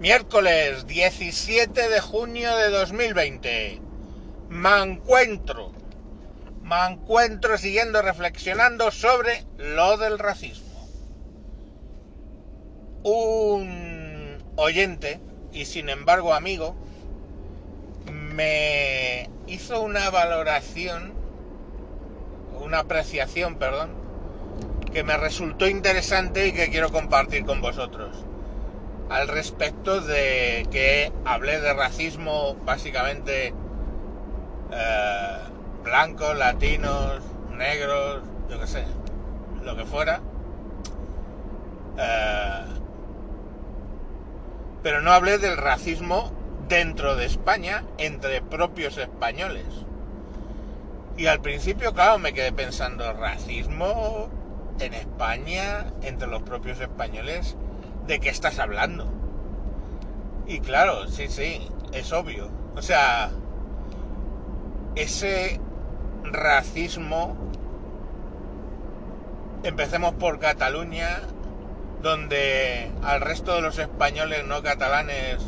Miércoles 17 de junio de 2020. Me encuentro. Me encuentro siguiendo reflexionando sobre lo del racismo. Un oyente, y sin embargo amigo, me hizo una valoración, una apreciación, perdón, que me resultó interesante y que quiero compartir con vosotros al respecto de que hablé de racismo básicamente eh, blancos, latinos, negros, yo qué sé, lo que fuera. Eh, pero no hablé del racismo dentro de España entre propios españoles. Y al principio, claro, me quedé pensando, racismo en España entre los propios españoles ¿de qué estás hablando? Y claro, sí, sí, es obvio. O sea, ese racismo, empecemos por Cataluña, donde al resto de los españoles no catalanes,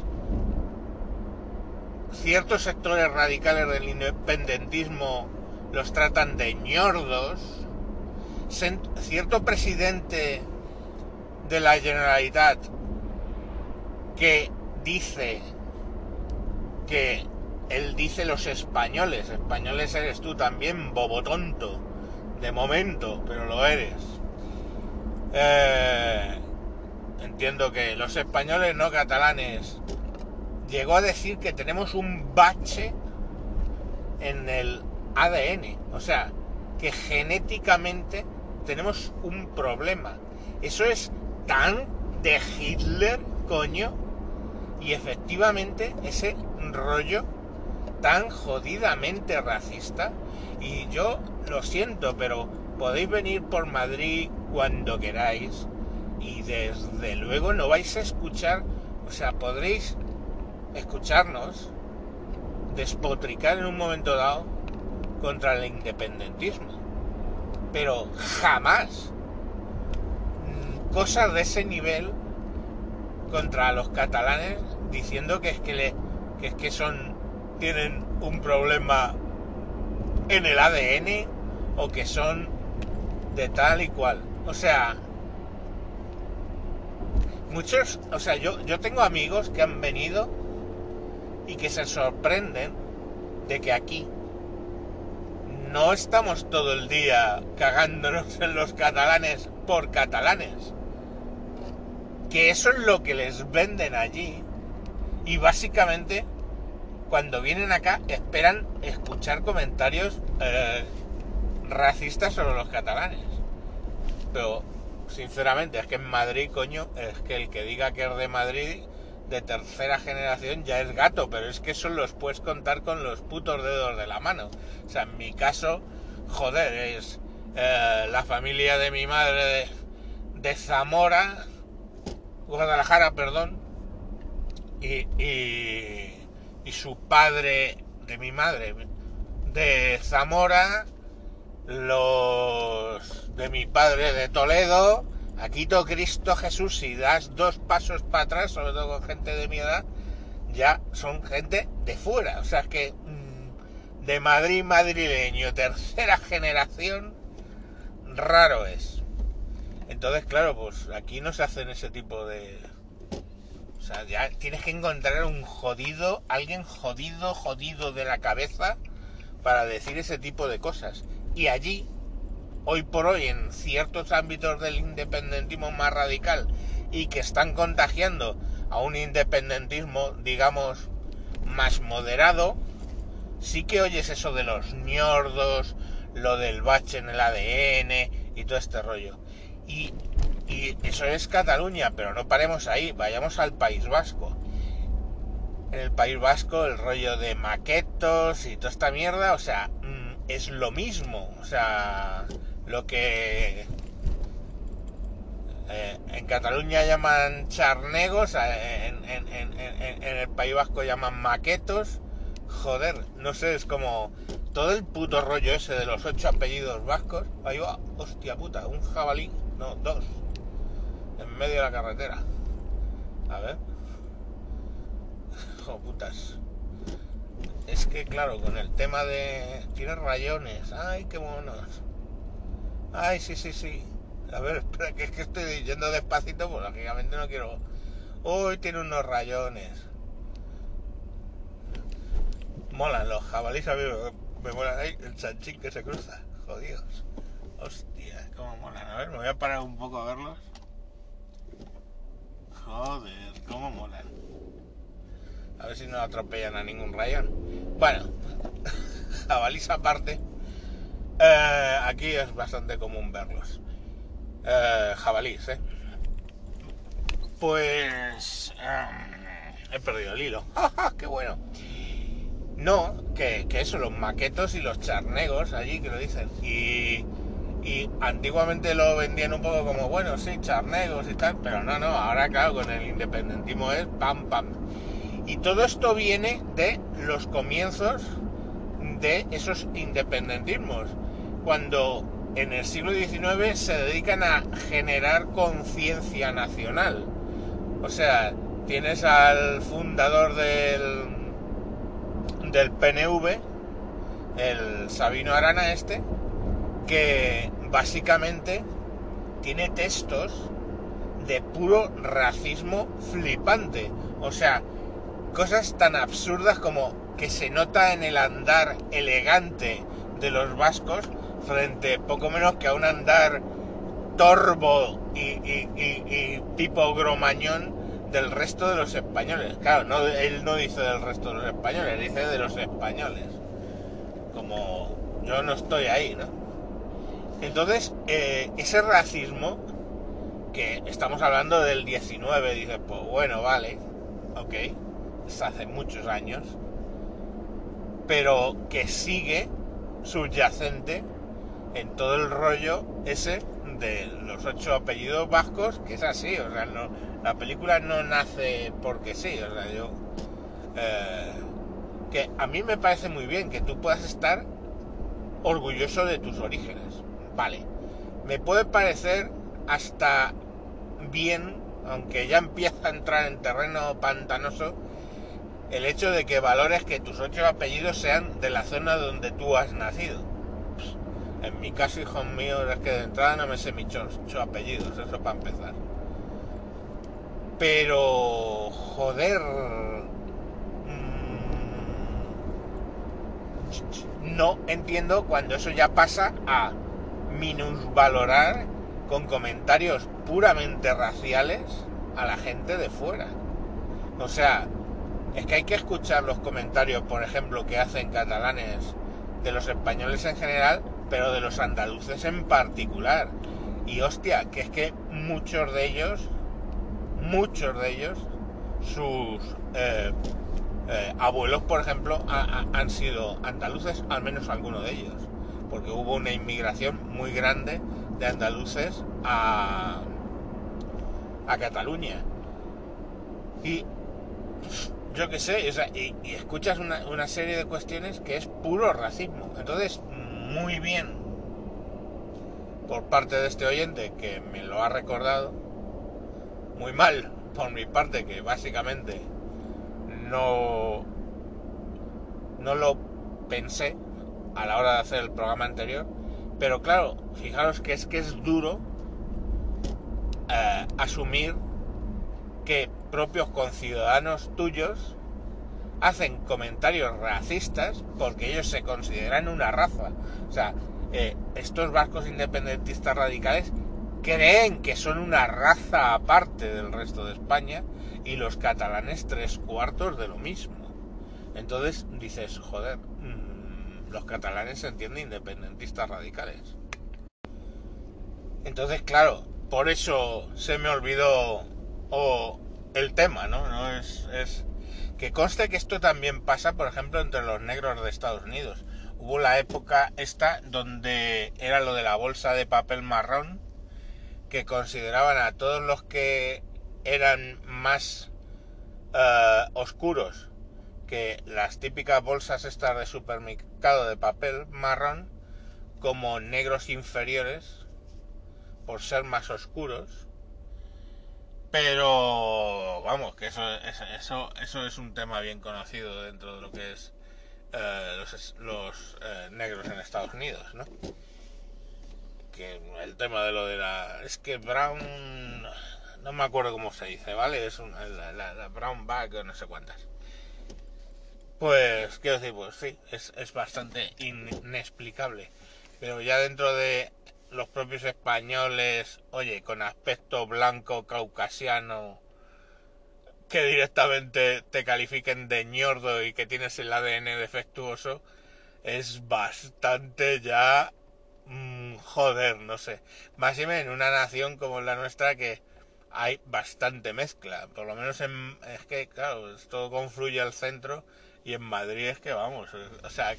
ciertos sectores radicales del independentismo los tratan de ñordos, cierto presidente de la Generalitat que dice que él dice los españoles, españoles eres tú también, bobo tonto, de momento, pero lo eres. Eh, entiendo que los españoles no catalanes llegó a decir que tenemos un bache en el ADN, o sea, que genéticamente tenemos un problema. Eso es tan de Hitler, coño. Y efectivamente ese rollo tan jodidamente racista. Y yo lo siento, pero podéis venir por Madrid cuando queráis. Y desde luego no vais a escuchar, o sea, podréis escucharnos despotricar en un momento dado contra el independentismo. Pero jamás cosas de ese nivel contra los catalanes diciendo que es que, le, que es que son tienen un problema en el ADN o que son de tal y cual. O sea, muchos, o sea, yo, yo tengo amigos que han venido y que se sorprenden de que aquí no estamos todo el día cagándonos en los catalanes por catalanes que eso es lo que les venden allí y básicamente cuando vienen acá esperan escuchar comentarios eh, racistas sobre los catalanes. Pero sinceramente es que en Madrid, coño, es que el que diga que es de Madrid de tercera generación ya es gato, pero es que eso los puedes contar con los putos dedos de la mano. O sea, en mi caso, joder, es eh, la familia de mi madre de Zamora, Guadalajara, perdón, y, y, su padre de mi madre de Zamora, los de mi padre de Toledo, aquí todo Cristo Jesús, si das dos pasos para atrás, sobre todo con gente de mi edad, ya son gente de fuera. O sea, que mm, de Madrid madrileño, tercera generación, raro es. Entonces, claro, pues aquí no se hacen ese tipo de... O sea, ya tienes que encontrar un jodido, alguien jodido, jodido de la cabeza para decir ese tipo de cosas. Y allí, hoy por hoy, en ciertos ámbitos del independentismo más radical y que están contagiando a un independentismo, digamos, más moderado, sí que oyes eso de los ñordos, lo del bache en el ADN y todo este rollo. Y, eso es Cataluña, pero no paremos ahí, vayamos al País Vasco. En el País Vasco el rollo de maquetos y toda esta mierda, o sea, mm, es lo mismo. O sea, lo que eh, en Cataluña llaman charnegos, eh, en, el País Vasco llaman maquetos. Joder, no sé, es como todo el puto rollo ese de los ocho apellidos vascos. Ahí va, hostia puta, un jabalí no, dos, en medio de la carretera. A ver. hijo. Es que, claro, con el tema de... Tiene rayones. Ay, qué monos. Ay, sí, sí, sí. A ver, espera, que es que estoy yendo despacito, pues lógicamente no quiero... Uy, tiene unos rayones. Molan los jabalíes, a mí me, me molan ahí el chanchín que se cruza. Jodidos. Hostia, cómo molan. A ver, me voy a parar un poco a verlos. Joder, cómo molan. A ver si no atropellan a ningún rayón. Bueno, jabalís aparte. Eh, aquí es bastante común verlos. Eh, jabalís, ¿eh? Pues... em, he perdido el hilo. ¡Ja, ¡Qué bueno! No, que eso, los maquetos y los charnegos allí que lo dicen. Y, y antiguamente lo vendían un poco como, bueno, sí, charnegos y tal, pero no, no, ahora claro, con el independentismo es pam, pam. Y todo esto viene de los comienzos de esos independentismos, cuando en el siglo XIX se dedican a generar conciencia nacional. O sea, tienes al fundador del, del PNV, el Sabino Arana este, que básicamente tiene textos de puro racismo flipante. O sea, cosas tan absurdas como que se nota en el andar elegante de los vascos frente poco menos que a un andar torvo y, y- y- y tipo gromañón del resto de los españoles. Claro, no, él no dice del resto de los españoles, dice de los españoles. Como yo no estoy ahí, ¿no? Entonces, eh, ese racismo, que estamos hablando del 19, dice, pues bueno, vale, ok, es hace muchos años, pero que sigue subyacente en todo el rollo ese de los ocho apellidos vascos, que es así, o sea, no, la película no nace porque sí, o sea, yo... eh, que a mí me parece muy bien que tú puedas estar orgulloso de tus orígenes, vale. Me puede parecer hasta bien, aunque ya empieza a entrar en terreno pantanoso, el hecho de que valores que tus ocho apellidos sean de la zona donde tú has nacido. En mi caso, hijos míos, es que de entrada no me sé mis ocho apellidos, eso para empezar. Pero, joder, mm, no entiendo cuando eso ya pasa a minusvalorar con comentarios puramente raciales a la gente de fuera. O sea, es que hay que escuchar los comentarios, por ejemplo, que hacen catalanes de los españoles en general, pero de los andaluces en particular. Y hostia, que es que muchos de ellos, muchos de ellos, sus eh, eh, abuelos, por ejemplo, ha- ha- han sido andaluces, al menos algunos de ellos, porque hubo una inmigración muy grande de andaluces a, a Cataluña. Y yo qué sé, o sea, y, escuchas una, una serie de cuestiones que es puro racismo. Entonces, muy bien por parte de este oyente que me lo ha recordado. Muy mal por mi parte que básicamente no, no lo pensé a la hora de hacer el programa anterior. Pero claro, fijaros que es que es duro eh, asumir que propios conciudadanos tuyos hacen comentarios racistas porque ellos se consideran una raza. O sea, eh, estos vascos independentistas radicales creen que son una raza aparte del resto de España y los catalanes tres cuartos de lo mismo. Entonces dices, joder, los catalanes se entienden independentistas radicales. Entonces, claro, por eso se me olvidó el tema, ¿no? Es que conste que esto también pasa, por ejemplo, entre los negros de Estados Unidos. Hubo la época esta donde era lo de la bolsa de papel marrón, que consideraban a todos los que eran más eh, oscuros que las típicas bolsas estas de supermercado de papel marrón como negros inferiores por ser más oscuros Pero vamos, que eso, eso, eso es un tema bien conocido dentro de lo que es eh, los, eh, negros en Estados Unidos, ¿no? Que el tema de lo de la... Es que Brown... No me acuerdo cómo se dice, ¿vale? Es la, Brown Bag o no sé cuántas. Pues, quiero decir, pues sí, es, es bastante inexplicable. Pero ya dentro de los propios españoles, oye, con aspecto blanco, caucasiano, que directamente te califiquen de ñordo y que tienes el ADN defectuoso, es bastante ya... Mmm, joder, no sé. Más y menos en una nación como la nuestra que hay bastante mezcla. Por lo menos en, es que, claro, todo confluye al centro y en Madrid es que vamos, o sea,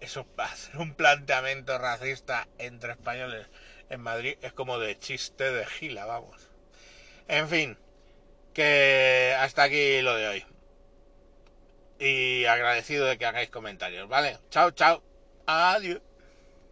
eso hacer un planteamiento racista entre españoles en Madrid es como de chiste de gila, vamos. En fin, que hasta aquí lo de hoy. Y agradecido de que hagáis comentarios, ¿vale? Chao, chao. Adiós.